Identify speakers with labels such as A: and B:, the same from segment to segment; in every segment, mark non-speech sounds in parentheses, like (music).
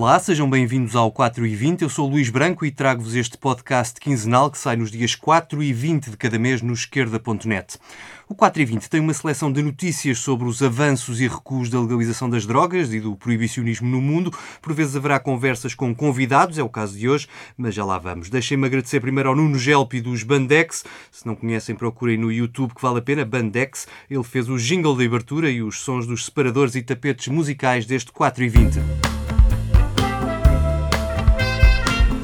A: Olá, sejam bem-vindos ao 4 e 20. Eu sou Luís Branco e trago-vos este podcast quinzenal que sai nos dias 4 e 20 de cada mês no esquerda.net. O 4 e 20 tem uma seleção de notícias sobre os avanços e recuos da legalização das drogas e do proibicionismo no mundo. Por vezes haverá conversas com convidados, é o caso de hoje, mas já lá vamos. Deixem-me agradecer primeiro ao Nuno Gelpi dos Bandex. Se não conhecem, procurem no YouTube que vale a pena. Bandex, ele fez o jingle de abertura e os sons dos separadores e tapetes musicais deste 4 e 20.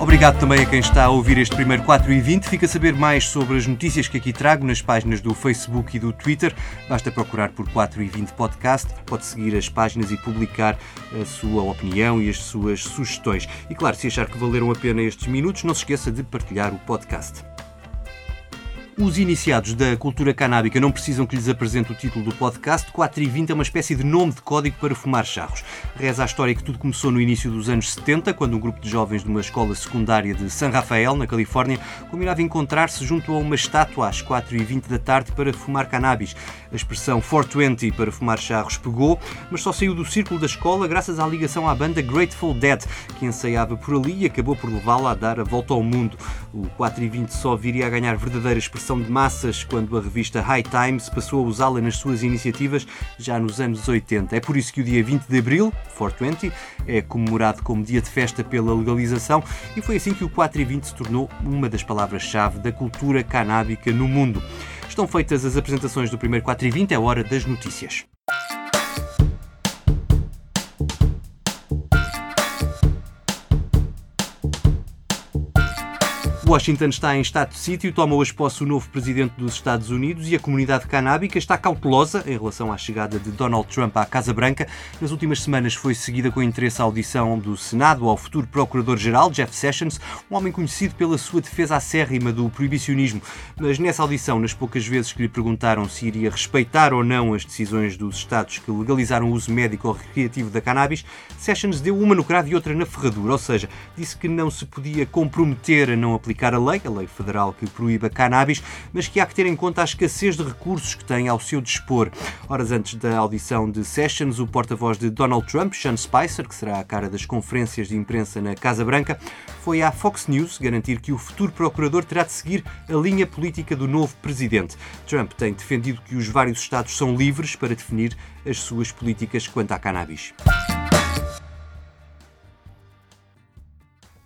A: Obrigado também a quem está a ouvir este primeiro 4 e 20. Fica a saber mais sobre as notícias que aqui trago nas páginas do Facebook e do Twitter. Basta procurar por 4 e 20 Podcast. Pode seguir as páginas e publicar a sua opinião e as suas sugestões. E claro, se achar que valeram a pena estes minutos, não se esqueça de partilhar o podcast. Os iniciados da cultura canábica não precisam que lhes apresente o título do podcast. 4 e 20 é uma espécie de nome de código para fumar charros. Reza a história que tudo começou no início dos anos 70, quando um grupo de jovens de uma escola secundária de San Rafael, na Califórnia, combinava encontrar-se junto a uma estátua às 4 e 20 da tarde para fumar cannabis. A expressão 420 para fumar charros pegou, mas só saiu do círculo da escola graças à ligação à banda Grateful Dead, que ensaiava por ali e acabou por levá-la a dar a volta ao mundo. O 4 e 20 só viria a ganhar verdadeira expressão expressão de massas quando a revista High Times passou a usá-la nas suas iniciativas já nos anos 80. É por isso que o dia 20 de abril, 420, é comemorado como dia de festa pela legalização e foi assim que o 4 e 20 se tornou uma das palavras-chave da cultura canábica no mundo. Estão feitas as apresentações do primeiro 4 e 20, é hora das notícias. Washington está em estado de sítio, toma hoje posse o novo presidente dos Estados Unidos e a comunidade canábica está cautelosa em relação à chegada de Donald Trump à Casa Branca. Nas últimas semanas foi seguida com interesse a audição do Senado ao futuro Procurador-Geral, Jeff Sessions, um homem conhecido pela sua defesa acérrima do proibicionismo. Mas nessa audição, nas poucas vezes que lhe perguntaram se iria respeitar ou não as decisões dos Estados que legalizaram o uso médico ou recreativo da cannabis, Sessions deu uma no cravo e outra na ferradura, ou seja, disse que não se podia comprometer a não aplicar a lei, a lei federal que proíbe a cannabis, mas que há que ter em conta a escassez de recursos que tem ao seu dispor. Horas antes da audição de Sessions, o porta-voz de Donald Trump, Sean Spicer, que será a cara das conferências de imprensa na Casa Branca, foi à Fox News garantir que o futuro procurador terá de seguir a linha política do novo presidente. Trump tem defendido que os vários estados são livres para definir as suas políticas quanto à cannabis.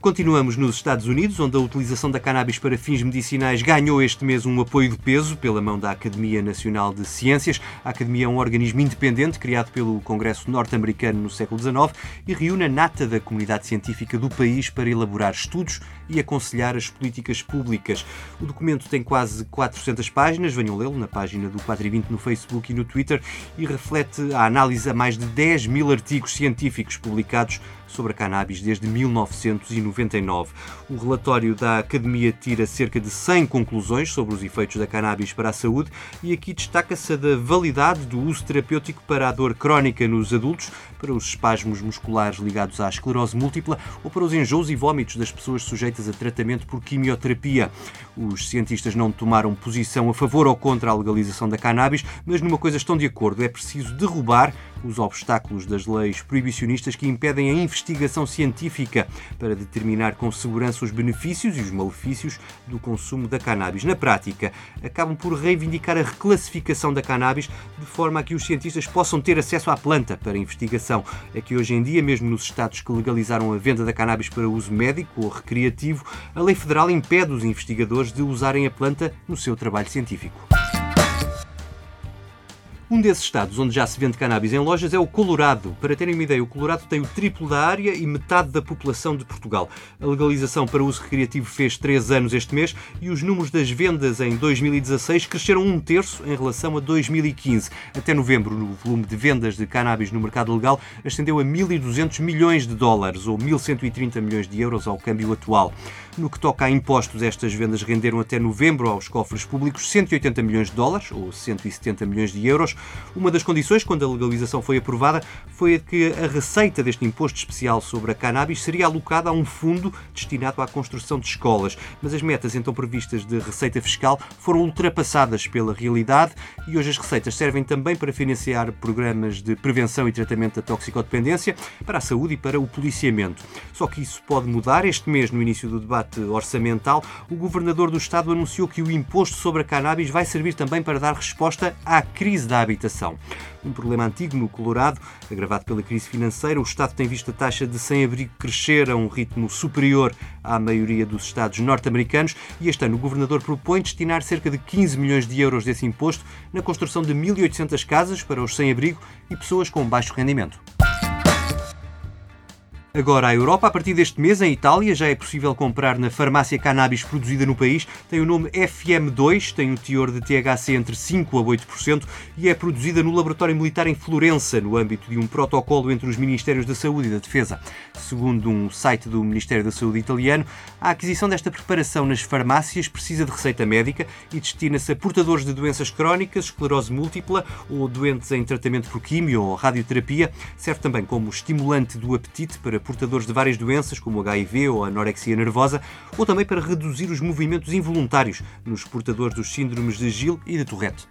A: Continuamos nos Estados Unidos, onde a utilização da cannabis para fins medicinais ganhou este mês um apoio de peso pela mão da Academia Nacional de Ciências. A Academia é um organismo independente criado pelo Congresso norte-americano no século XIX e reúne a nata da comunidade científica do país para elaborar estudos e aconselhar as políticas públicas. O documento tem quase 400 páginas, venham lê-lo na página do 420 no Facebook e no Twitter e reflete a análise a mais de 10 mil artigos científicos publicados sobre a cannabis desde 1999. O relatório da Academia tira cerca de 100 conclusões sobre os efeitos da cannabis para a saúde e aqui destaca-se a da validade do uso terapêutico para a dor crónica nos adultos, para os espasmos musculares ligados à esclerose múltipla ou para os enjoos e vômitos das pessoas sujeitas a tratamento por quimioterapia. Os cientistas não tomaram posição a favor ou contra a legalização da cannabis, mas numa coisa estão de acordo: é preciso derrubar os obstáculos das leis proibicionistas que impedem a investigação científica para determinar com segurança os benefícios e os malefícios do consumo da cannabis. Na prática, acabam por reivindicar a reclassificação da cannabis de forma a que os cientistas possam ter acesso à planta para investigação. É que hoje em dia, mesmo nos estados que legalizaram a venda da cannabis para uso médico ou recreativo, a lei federal impede os investigadores de usarem a planta no seu trabalho científico. Um desses estados onde já se vende cannabis em lojas é o Colorado. Para terem uma ideia, o Colorado tem o triplo da área e metade da população de Portugal. A legalização para uso recreativo fez 3 anos este mês e os números das vendas em 2016 cresceram um terço em relação a 2015. Até novembro, o volume de vendas de cannabis no mercado legal ascendeu a 1.200 milhões de dólares ou 1.130 milhões de euros ao câmbio atual. No que toca a impostos, estas vendas renderam até novembro aos cofres públicos 180 milhões de dólares ou 170 milhões de euros Uma das condições, quando a legalização foi aprovada, foi a que a receita deste imposto especial sobre a cannabis seria alocada a um fundo destinado à construção de escolas. Mas as metas então previstas de receita fiscal foram ultrapassadas pela realidade e hoje as receitas servem também para financiar programas de prevenção e tratamento da toxicodependência, para a saúde e para o policiamento. Só que isso pode mudar. Este mês, no início do debate orçamental, o governador do Estado anunciou que o imposto sobre a cannabis vai servir também para dar resposta à crise da habitação. Um problema antigo no Colorado, agravado pela crise financeira, o Estado tem visto a taxa de sem-abrigo crescer a um ritmo superior à maioria dos Estados norte-americanos e este ano o governador propõe destinar cerca de 15 milhões de euros desse imposto na construção de 1.800 casas para os sem-abrigo e pessoas com baixo rendimento. Agora, a Europa, a partir deste mês, em Itália, já é possível comprar na farmácia cannabis produzida no país. Tem o nome FM2, tem um teor de THC entre 5% a 8% e é produzida no Laboratório Militar em Florença, no âmbito de um protocolo entre os Ministérios da Saúde e da Defesa. Segundo um site do Ministério da Saúde italiano, a aquisição desta preparação nas farmácias precisa de receita médica e destina-se a portadores de doenças crónicas, esclerose múltipla ou doentes em tratamento por químio ou radioterapia. Serve também como estimulante do apetite para portadores de várias doenças, como HIV ou anorexia nervosa, ou também para reduzir os movimentos involuntários nos portadores dos síndromes de Gil e de Tourette.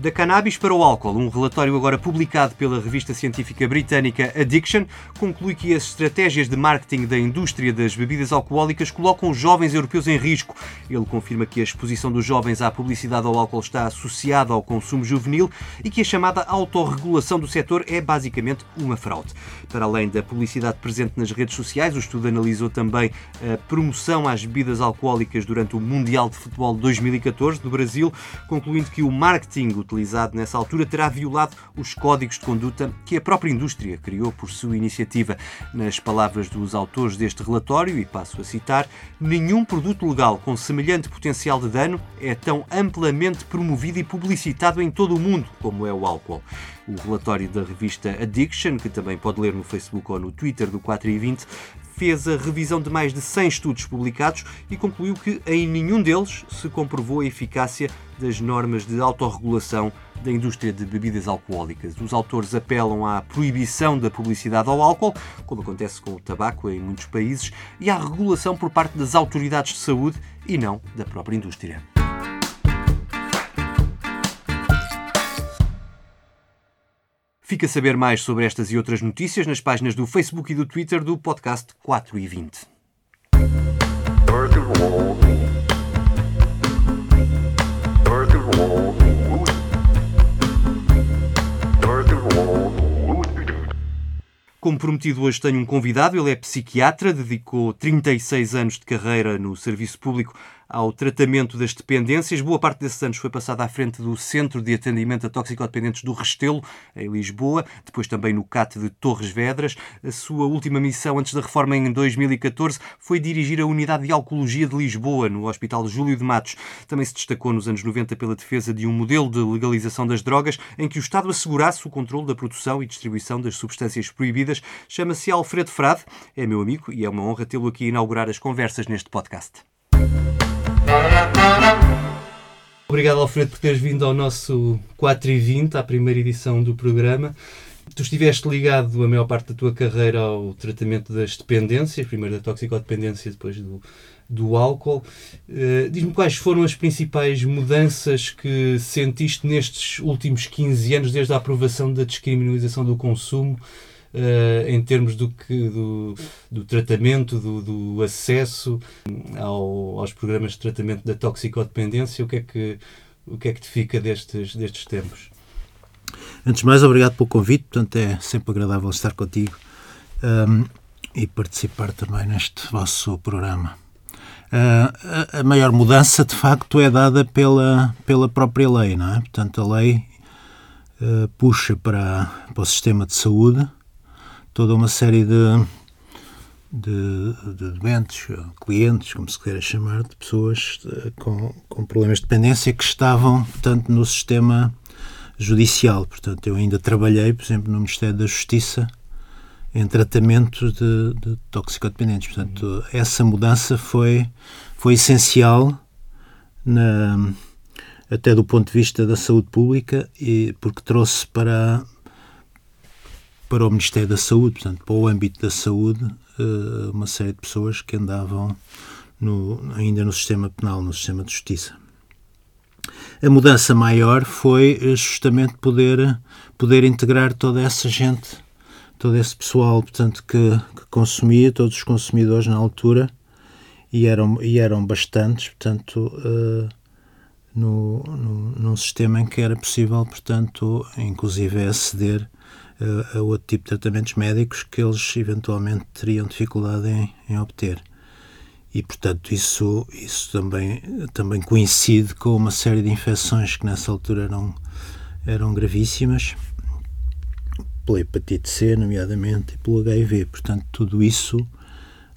A: Da cannabis para o álcool, um relatório agora publicado pela revista científica britânica Addiction conclui que as estratégias de marketing da indústria das bebidas alcoólicas colocam os jovens europeus em risco. Ele confirma que a exposição dos jovens à publicidade ao álcool está associada ao consumo juvenil e que a chamada autorregulação do setor é basicamente uma fraude. Para além da publicidade presente nas redes sociais, o estudo analisou também a promoção às bebidas alcoólicas durante o Mundial de Futebol 2014 no Brasil, concluindo que o marketing utilizado nessa altura terá violado os códigos de conduta que a própria indústria criou por sua iniciativa. Nas palavras dos autores deste relatório, e passo a citar, nenhum produto legal com semelhante potencial de dano é tão amplamente promovido e publicitado em todo o mundo como é o álcool. O relatório da revista Addiction, que também pode ler no Facebook ou no Twitter do 4 e 20, fez a revisão de mais de 100 estudos publicados e concluiu que em nenhum deles se comprovou a eficácia das normas de autorregulação da indústria de bebidas alcoólicas. Os autores apelam à proibição da publicidade ao álcool, como acontece com o tabaco em muitos países, e à regulação por parte das autoridades de saúde e não da própria indústria. Fica a saber mais sobre estas e outras notícias nas páginas do Facebook e do Twitter do podcast 4 e 20. Como prometido, hoje tenho um convidado. Ele é psiquiatra, dedicou 36 anos de carreira no serviço público ao tratamento das dependências. Boa parte desses anos foi passada à frente do Centro de Atendimento a Toxicodependentes do Restelo, em Lisboa, depois também no CAT de Torres Vedras. A sua última missão antes da reforma em 2014 foi dirigir a Unidade de Alcoologia de Lisboa, no Hospital Júlio de Matos. Também se destacou nos anos 90 pela defesa de um modelo de legalização das drogas em que o Estado assegurasse o controle da produção e distribuição das substâncias proibidas. Chama-se Alfredo Frade, é meu amigo e é uma honra tê-lo aqui inaugurar as conversas neste podcast. Obrigado, Alfredo, por teres vindo ao nosso 4 e 20, à primeira edição do programa. Tu estiveste ligado a maior parte da tua carreira ao tratamento das dependências, primeiro da toxicodependência, depois do, do álcool. Uh, Diz-me quais foram as principais mudanças que sentiste nestes últimos 15 anos, desde a aprovação da descriminalização do consumo uh, em termos do, que, do, do tratamento, do, do acesso ao, aos programas de tratamento da toxicodependência, o que é que, o que, é que te fica destes, destes tempos?
B: Antes de mais, obrigado pelo convite, portanto é sempre agradável estar contigo um, e participar também neste vosso programa. Uh, a, a maior mudança, de facto, é dada pela, pela própria lei, não é? Portanto, a lei uh, puxa para, para o sistema de saúde toda uma série de, de, de doentes, clientes, como se queira chamar, de pessoas com, com problemas de dependência que estavam, portanto, no sistema judicial. Portanto, eu ainda trabalhei, por exemplo, no Ministério da Justiça em tratamento de, de toxicodependentes. Portanto, essa mudança foi, foi essencial na, até do ponto de vista da saúde pública, e porque trouxe para, para o Ministério da Saúde, portanto, para o âmbito da saúde, uh, uma série de pessoas que andavam no, ainda no sistema penal, no sistema de justiça. A mudança maior foi eh, justamente poder, poder integrar toda essa gente, todo esse pessoal portanto, que, que consumia, todos os consumidores na altura, e eram, e eram bastantes, portanto, uh, no, no, num sistema em que era possível, portanto, inclusive aceder uh, a outro tipo de tratamentos médicos que eles eventualmente teriam dificuldade em, em obter. E portanto isso isso também também coincide com uma série de infecções que nessa altura eram eram gravíssimas pela hepatite C nomeadamente e pelo HIV portanto tudo isso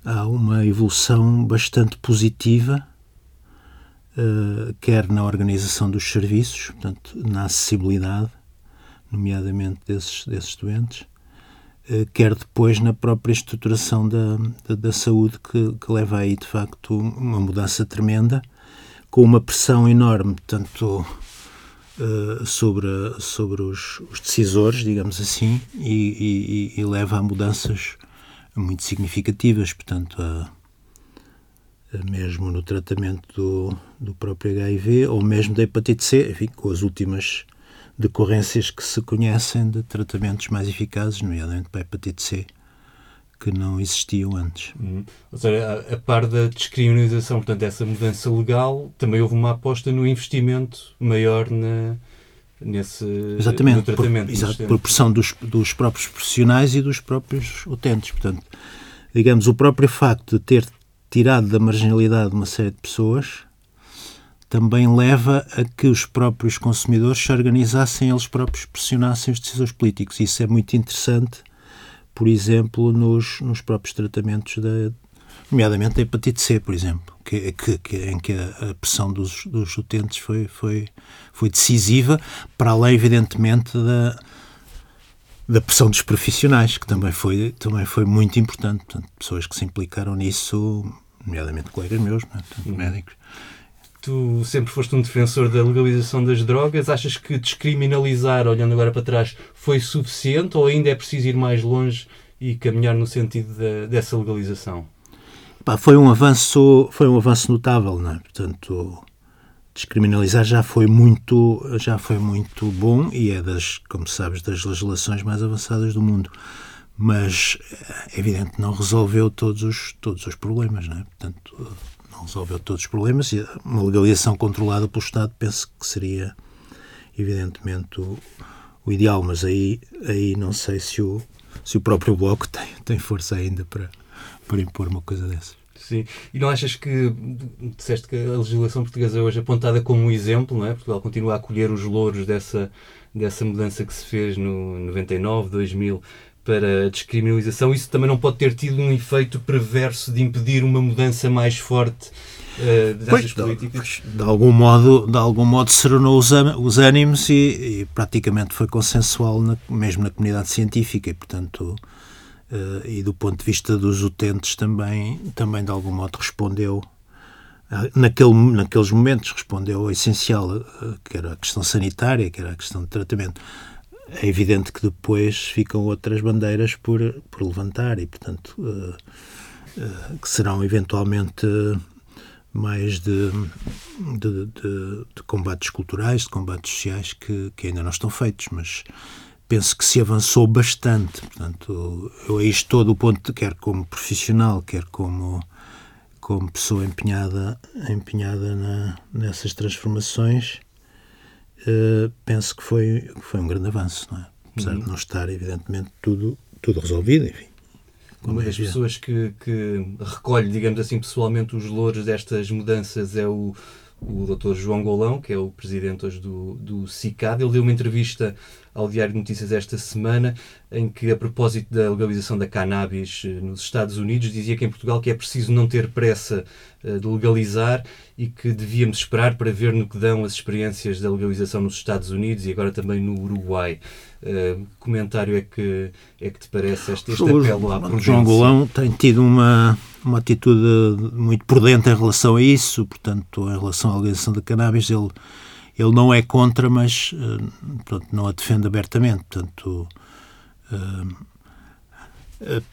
B: há uma evolução bastante positiva uh, quer na organização dos serviços portanto na acessibilidade nomeadamente desses desses doentes eh, quer depois na própria estruturação da, da, da saúde, que, que, leva aí, de facto, uma mudança tremenda, com uma pressão enorme, tanto uh, sobre, sobre os, os, decisores, digamos assim, e, e, e, leva a mudanças muito significativas, portanto, a, a mesmo no tratamento do, do próprio HIV, ou mesmo da hepatite C, enfim, com as últimas decorrências que se conhecem de tratamentos mais eficazes, nomeadamente para a hepatite C, que não existiam antes.
A: Uhum. Ou seja, a, a, par da descriminalização, portanto, dessa mudança legal, também houve uma aposta no investimento maior na, nesse
B: Exatamente,
A: tratamento.
B: Por, exato, por pressão dos, dos próprios profissionais e dos próprios utentes. Portanto, digamos, o próprio facto de ter tirado da marginalidade uma série de pessoas também leva a que os próprios consumidores se organizassem, eles próprios pressionassem os decisores políticos. Isso é muito interessante, por exemplo, nos, nos próprios tratamentos, da, nomeadamente da hepatite C, por exemplo, que, que, que em que a, a pressão dos, dos utentes foi, foi, foi decisiva, para além, evidentemente, da, da pressão dos profissionais, que também foi, também foi muito importante. Portanto, pessoas que se implicaram nisso, nomeadamente colegas meus, é? Uhum. médicos.
A: Tu sempre foste um defensor da legalização das drogas. Achas que descriminalizar, olhando agora para trás, foi suficiente ou ainda é preciso ir mais longe e caminhar no sentido de, dessa legalização?
B: Pá, foi um avanço, foi um avanço notável, não é? Portanto, descriminalizar já foi muito, já foi muito bom e é das, como sabes, das legislações mais avançadas do mundo. Mas é evidente não resolveu todos os todos os problemas, não é? Portanto, resolveu todos os problemas e uma legalização controlada pelo Estado penso que seria evidentemente o, o ideal, mas aí, aí não sei se o, se o próprio Bloco (laughs) tem, tem força ainda para, para impor uma coisa dessas.
A: Sim, e não achas que, disseste que a legislação portuguesa é hoje apontada como um exemplo, não é? Portugal continua a colher os louros dessa, dessa mudança que se fez no 99, 2000, para a descriminalização, isso também não pode ter tido um efeito perverso de impedir uma mudança mais forte uh, dessas pois, políticas?
B: De, de, algum modo, de algum modo serenou os, os ânimos e, e, praticamente foi consensual, na, mesmo na comunidade científica, e portanto, uh, e do ponto de vista dos utentes também, também de algum modo respondeu naquele, naqueles momentos respondeu ao essencial, eh, que era a questão sanitária, que era a questão de tratamento é evidente que depois ficam outras bandeiras por, por levantar e, portanto, uh, uh, que serão eventualmente mais de, de, de, de, combates culturais, de combates sociais que, que ainda não estão feitos, mas penso que se avançou bastante. Portanto, eu a isto todo o ponto, quer como profissional, quer como, como pessoa empenhada, empenhada na, nessas transformações, uh, penso que foi, foi um grande avanço, não é? Apesar uhum. de não estar, evidentemente, tudo, tudo resolvido, enfim.
A: Uma das pessoas que, que recolhe, digamos assim, pessoalmente os louros destas mudanças é o, o Dr. João Golão, que é o presidente hoje do, do CICAD. Ele deu uma entrevista ao Diário de Notícias esta semana, em que, a propósito da legalização da cannabis eh, nos Estados Unidos, dizia que em Portugal que é preciso não ter pressa eh, de legalizar e que devíamos esperar para ver no que dão as experiências da legalização nos Estados Unidos e agora também no Uruguai. Uh, comentário é que, é que te parece este, este apelo à prudência?
B: João Golão tem tido uma, uma atitude muito prudente em relação a isso, portanto, em relação à legalização da cannabis, ele ele não é contra, mas uh, portanto, não a defende abertamente. Portanto, uh, uh,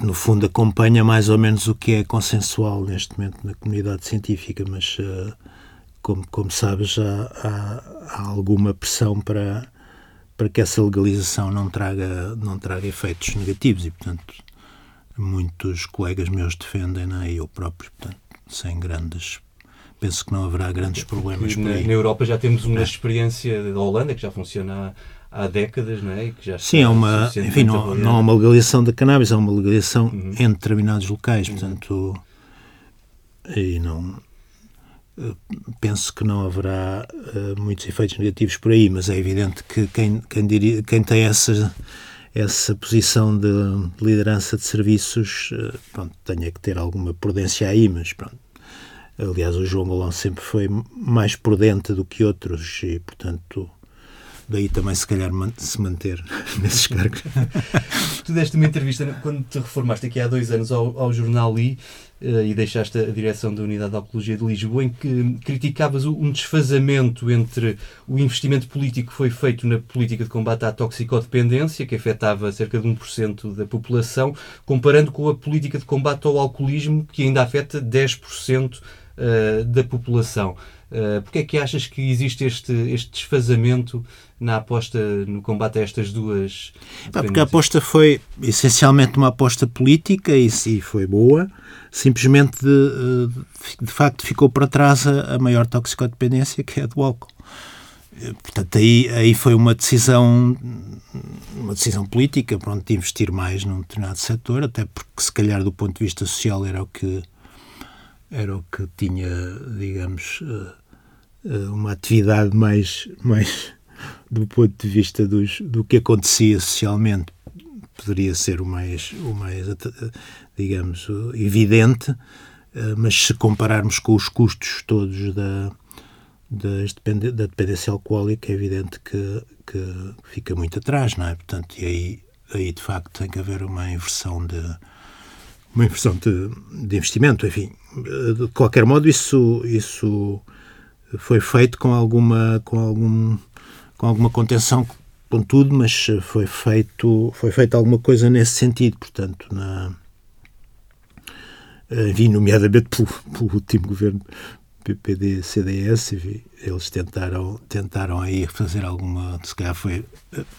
B: no fundo, acompanha mais ou menos o que é consensual neste momento na comunidade científica, mas, como, como sabes, há, há, há, alguma pressão para, para que essa legalização não traga, não traga efeitos negativos e, portanto, muitos colegas meus defendem, né? e eu próprio, portanto, sem grandes penso que não haverá grandes problemas
A: na, na, Europa já temos uma é. experiência da Holanda que já funciona há, há décadas, não é? Que já
B: Sim, é uma, enfim, não, não há uma legalização da cannabis, há uma legalização uhum. em determinados locais, uhum. portanto, e não eh, penso que não haverá uh, muitos efeitos negativos por aí, mas é evidente que quem, quem, diria, quem tem essa essa posição de liderança de serviços, uh, pronto, tenha que ter alguma prudência aí, mas pronto, Aliás, o João Golão sempre foi mais prudente do que outros e, portanto, daí também se calhar se manter (laughs) nesses cargos. (laughs)
A: tu deste uma entrevista quando te reformaste aqui há dois anos ao, ao jornal I e deixaste a direção da Unidade de Oncologia de Lisboa em que criticavas um desfazamento entre o investimento político que foi feito na política de combate à toxicodependência, que afetava cerca de 1% da população, comparando com a política de combate ao alcoolismo, que ainda afeta 10% uh, da população. Uh, Porquê é que achas que existe este, este desfazamento na aposta no combate a estas duas?
B: porque a aposta foi essencialmente uma aposta política e sim foi boa, simplesmente de, eh, de facto ficou para trás a, a maior toxicodependência que é a do álcool. Portanto, aí, aí foi uma decisão uma decisão política pronto, de investir mais num determinado setor, até porque se calhar do ponto de vista social era o que era o que tinha, digamos, eh, eh, uma atividade mais, mais do ponto de vista dos, do que acontecia socialmente, poderia ser o mais, o mais digamos, evidente, eh, mas se compararmos com os custos todos da, da, dependência alcoólica, é evidente que, que fica muito atrás, não é? Portanto, e aí, aí de facto tem que haver uma inversão de uma inversão de, de investimento, enfim, de qualquer modo, isso, isso foi feito com alguma, com algum, com alguma contenção, contudo, mas foi feito, foi feito alguma coisa nesse sentido, portanto, na, enfim, nomeadamente pelo, pelo último governo PPD-CDS, eles tentaram, tentaram aí fazer alguma, se calhar foi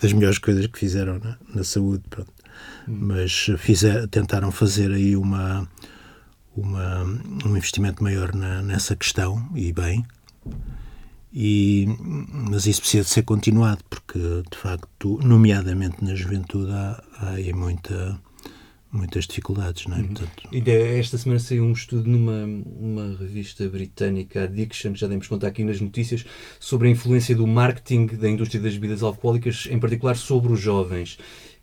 B: das melhores coisas que fizeram na, na saúde, pronto. Hum. mas fizer, tentaram fazer aí uma uma, um investimento maior na, nessa questão, e bem, e, mas isso precisa de ser continuado, porque, de facto, nomeadamente na juventude, há, há aí muita, muitas dificuldades. Não é?
A: Uhum. Portanto... E esta semana saiu um estudo numa uma revista britânica, Addiction, que já demos conta aqui nas notícias, sobre a influência do marketing da indústria das bebidas alcoólicas, em particular sobre os jovens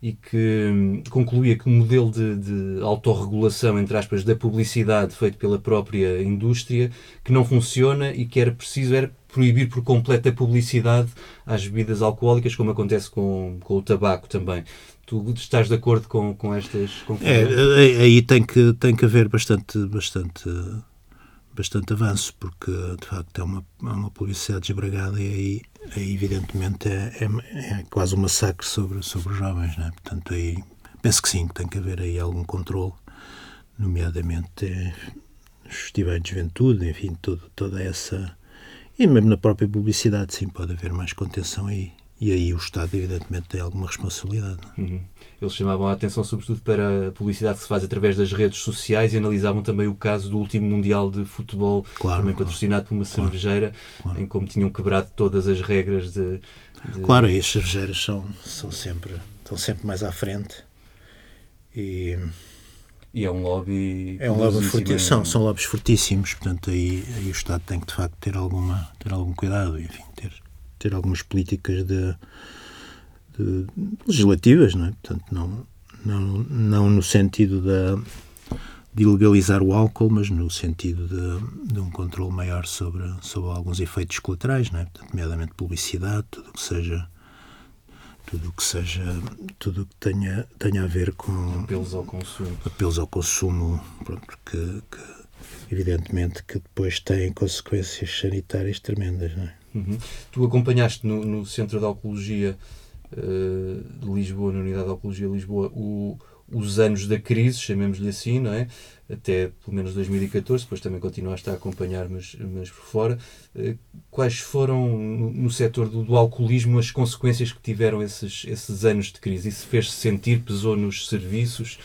A: e que hum, concluía que o modelo de, de autorregulação, entre aspas, da publicidade feito pela própria indústria, que não funciona e que era preciso era proibir por completo a publicidade às bebidas alcoólicas, como acontece com, com o tabaco também. Tu estás de acordo com, com estas conclusões?
B: É, aí tem que, tem que haver bastante, bastante bastante avanço, porque de facto é uma, é uma publicidade desbragada e aí, aí evidentemente é, é, é, quase um massacre sobre, sobre os jovens. Né? Portanto, aí penso que sim, que tem que haver aí algum controle, nomeadamente é, festivais de juventude, enfim, tudo, toda essa. E mesmo na própria publicidade, sim, pode haver mais contenção aí. E aí o Estado, evidentemente, tem alguma responsabilidade.
A: Uhum. Eles chamavam a atenção, sobretudo, para a publicidade que se faz através das redes sociais e analisavam também o caso do último Mundial de Futebol, claro, também patrocinado por uma claro, cervejeira, claro. em como tinham quebrado todas as regras de.
B: de... Claro, e as cervejeiras são, são sempre, estão sempre mais à frente. E.
A: E é um lobby.
B: É um lobby fortíssimo. São, são lobbies fortíssimos, portanto, aí, aí o Estado tem que, de facto, ter, alguma, ter algum cuidado, enfim, ter, ter algumas políticas de de, legislativas, não é? Portanto, não, não, não no sentido da, de ilegalizar o álcool, mas no sentido de, de um controle maior sobre, sobre alguns efeitos colaterais, não é? Portanto, nomeadamente publicidade, tudo que seja tudo que seja tudo que tenha tenha a ver com
A: apelos ao consumo
B: apelos ao consumo pronto, que, que evidentemente que depois têm consequências sanitárias tremendas não é?
A: Uhum. Tu acompanhaste no, no Centro de Oncologia uh, de Lisboa, na Unidade de Oncologia de Lisboa, o, os anos da crise, chamemos-lhe assim, não é? Até pelo menos 2014, depois também continuaste a acompanhar, mas, mas por fora. Uh, quais foram, no, no setor do, do, alcoolismo, as consequências que tiveram esses, esses anos de crise? Isso fez-se sentir, pesou nos serviços?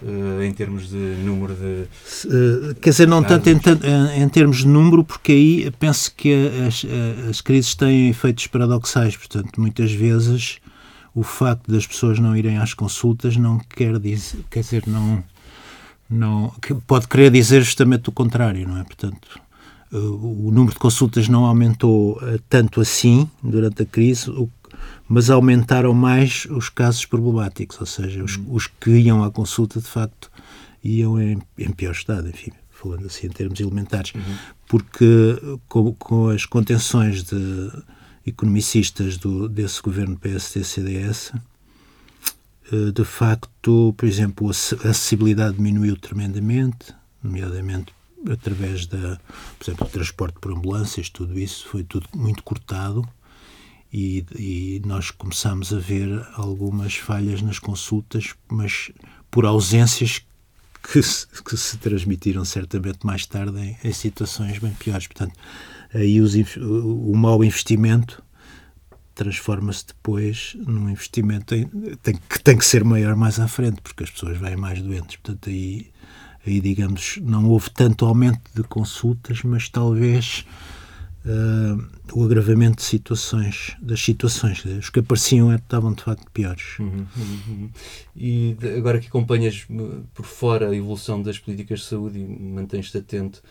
A: Uh, em termos de número de.
B: Uh, quer dizer, não tanto em, em, termos de número, porque aí penso que as, as crises têm efeitos paradoxais. Portanto, muitas vezes o facto das pessoas não irem às consultas não quer dizer, quer dizer, não, não pode querer dizer justamente o contrário, não é? Portanto, eh, o número de consultas não aumentou tanto assim durante a crise, mas aumentaram mais os casos problemáticos, ou seja, os, os que iam à consulta de facto iam em, em pior estado, enfim, falando assim em termos elementares, uhum. porque com, com, as contenções de economicistas do, desse governo PSD-CDS, eh, de facto, por exemplo, a acessibilidade diminuiu tremendamente, nomeadamente através da, por exemplo, do transporte por ambulâncias, tudo isso foi tudo muito cortado e, e nós começamos a ver algumas falhas nas consultas, mas por ausências que se, que se transmitiram certamente mais tarde em, em situações bem piores. Portanto, aí os, o, o mau investimento transforma-se depois num investimento em, tem, que tem que ser maior mais à frente, porque as pessoas vêm mais doentes. Portanto, aí, aí digamos, não houve tanto aumento de consultas, mas talvez uh, o agravamento de situações, das situações. Os que apareciam estavam de facto piores.
A: Uhum, uhum, uhum. E agora que acompanhas uh, por fora a evolução das políticas de saúde e mantens-te atento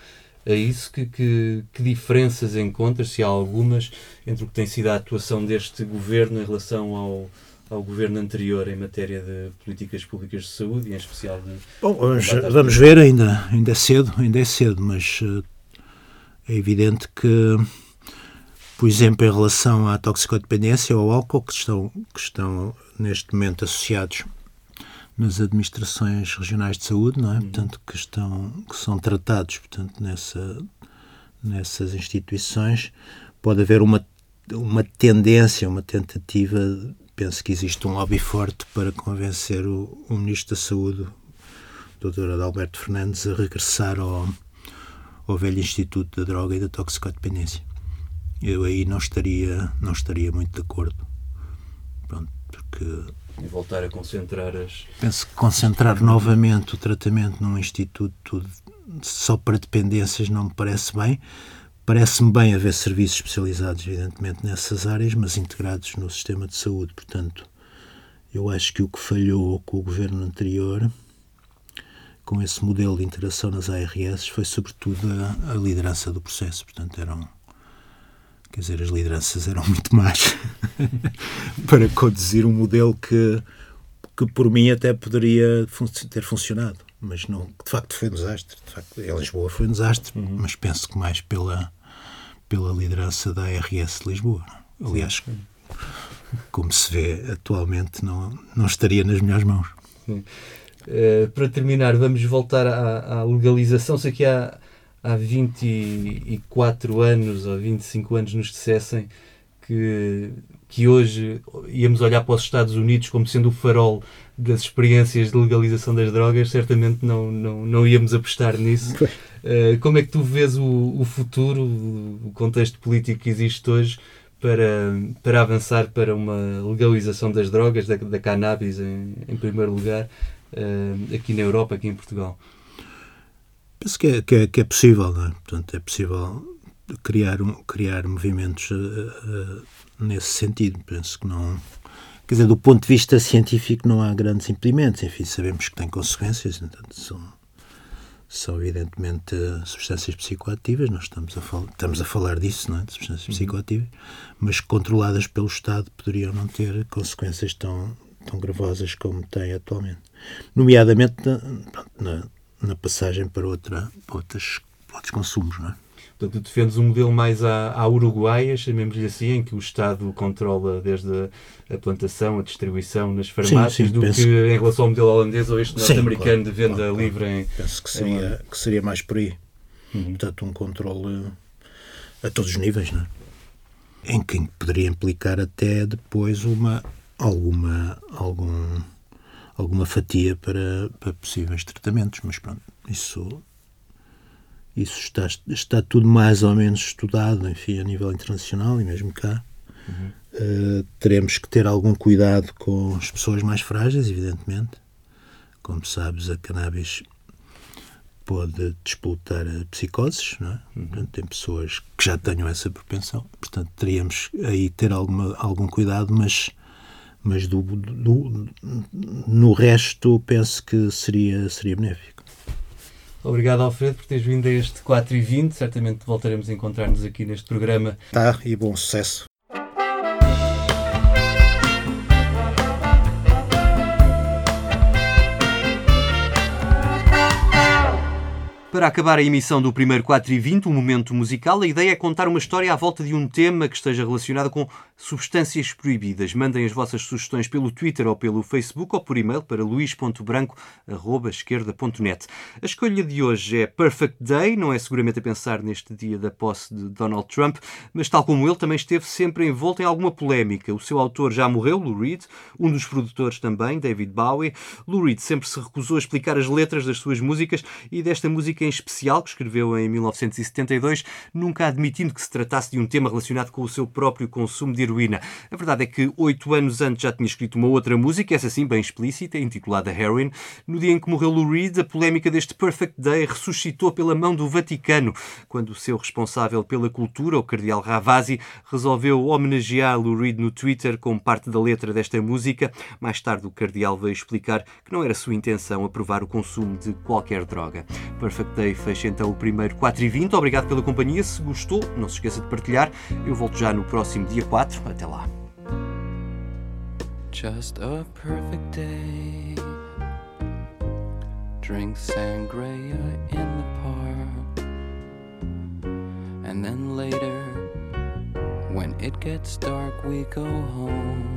A: a isso, que, que, que, diferenças encontras, se há algumas, entre o que tem sido a atuação deste governo em relação ao, ao governo anterior em matéria de políticas públicas de saúde e em especial de.
B: Bom, vamos, vamos ver, ainda, ainda é cedo, ainda é cedo, mas uh, é evidente que, por exemplo, em relação à toxicodependência ou ao álcool, que estão, que estão neste momento associados nas administrações regionais de saúde, não é? Uhum. Portanto, que estão que são tratados, portanto, nessa nessas instituições, pode haver uma uma tendência, uma tentativa, penso que existe um lobby forte para convencer o, o ministro da Saúde, o Dr. Adalberto Fernandes, a regressar ao ao velho Instituto da Droga e da Toxicodependência. Eu aí não estaria, não estaria muito de acordo. Pronto, porque
A: e voltar a concentrar as.
B: Penso que concentrar novamente o tratamento num instituto só para dependências não me parece bem. Parece-me bem haver serviços especializados, evidentemente, nessas áreas, mas integrados no sistema de saúde. Portanto, eu acho que o que falhou com o governo anterior com esse modelo de integração nas ARS foi sobretudo a, a, liderança do processo. Portanto, eram. Quer dizer, as lideranças eram (laughs) muito más (laughs) para conduzir um modelo que, que, por mim, até poderia fun ter funcionado. Mas, não, de facto, foi um desastre. De facto, em Lisboa foi um desastre, uhum. mas penso que mais pela, pela liderança da ARS de Lisboa. Aliás, Sim. como se vê atualmente, não, não estaria nas melhores mãos. Sim.
A: Uh, para terminar, vamos voltar à, à, legalização. Se aqui há, há 24 anos ou 25 anos nos dissessem que, que hoje íamos olhar para os Estados Unidos como sendo o farol das experiências de legalização das drogas, certamente não, não, não íamos apostar nisso. Uh, como é que tu vês o, o futuro, o contexto político que existe hoje? Para, para avançar para uma legalização das drogas, da, da cannabis em, em primeiro lugar, aqui na Europa, aqui em Portugal?
B: Penso que é, que é, que é possível, não é? Portanto, é possível criar, criar movimentos uh, nesse sentido. Penso que não. Quer dizer, do ponto de vista científico, não há grandes impedimentos. Enfim, sabemos que tem consequências, portanto, são, são evidentemente substâncias psicoativas. Nós estamos a, fal estamos a falar disso, não é? De substâncias uhum. psicoativas, mas controladas pelo Estado poderiam não ter consequências tão, tão gravosas como tem atualmente. Nomeadamente na, na, na passagem para, outra, para, outras, para outros consumos, não é?
A: Portanto, defendes um modelo mais à, à uruguaia, chamemos-lhe assim, em que o Estado controla desde a, a plantação, a distribuição nas farmácias, sim, sim, do que, em relação ao modelo holandês ou este norte-americano claro, de venda claro, livre em.
B: Penso que seria, em... que seria mais por aí. Uhum. Portanto, um controle a todos os níveis, não é? em que poderia implicar até depois uma alguma algum alguma fatia para, para possíveis tratamentos, mas pronto, isso isso está, está tudo mais ou menos estudado, enfim, a nível internacional e mesmo cá. Uhum. Uh, teremos que ter algum cuidado com as pessoas mais frágeis, evidentemente. Como sabes, a cannabis pode despolutar psicoses, não é? Uhum. Portanto, tem pessoas que já tenham essa propensão. Portanto, teríamos aí ter alguma, algum cuidado, mas, mas do, do, no resto penso que seria, seria benéfico.
C: Obrigado, Alfredo, por teres vindo a este 4 e 20. Certamente voltaremos a encontrar-nos aqui neste programa.
B: Tá, e bom sucesso.
C: Para acabar a emissão do primeiro 4 e 20, um momento musical, a ideia é contar uma história à volta de um tema que esteja relacionado com substâncias proibidas. Mandem as vossas sugestões pelo Twitter ou pelo Facebook ou por e-mail para luís.branco.esquerda.net. A escolha de hoje é Perfect Day, não é seguramente a pensar neste dia da posse de Donald Trump, mas tal como ele também esteve sempre envolto em alguma polémica. O seu autor já morreu, Lou Reed, um dos produtores também, David Bowie. Lou Reed sempre se recusou a explicar as letras das suas músicas e desta música em especial, que escreveu em 1972, nunca admitindo que se tratasse de um tema relacionado com o seu próprio consumo de heroína. A verdade é que oito anos antes já tinha escrito uma outra música, essa sim bem explícita, intitulada Heroin. No dia em que morreu Lou Reed, a polémica deste Perfect Day ressuscitou pela mão do Vaticano, quando o seu responsável pela cultura, o cardeal Ravasi, resolveu homenagear Lou Reed no Twitter com parte da letra desta música. Mais tarde, o cardeal veio explicar que não era sua intenção aprovar o consumo de qualquer droga. Perfect Day fecha então o primeiro 4 e 20. Obrigado pela companhia. Se gostou, não se esqueça de partilhar. Eu volto já no próximo dia 4. Até lá. Just a perfect day. Drink sangria in the park. And then later, when it gets dark, we go home.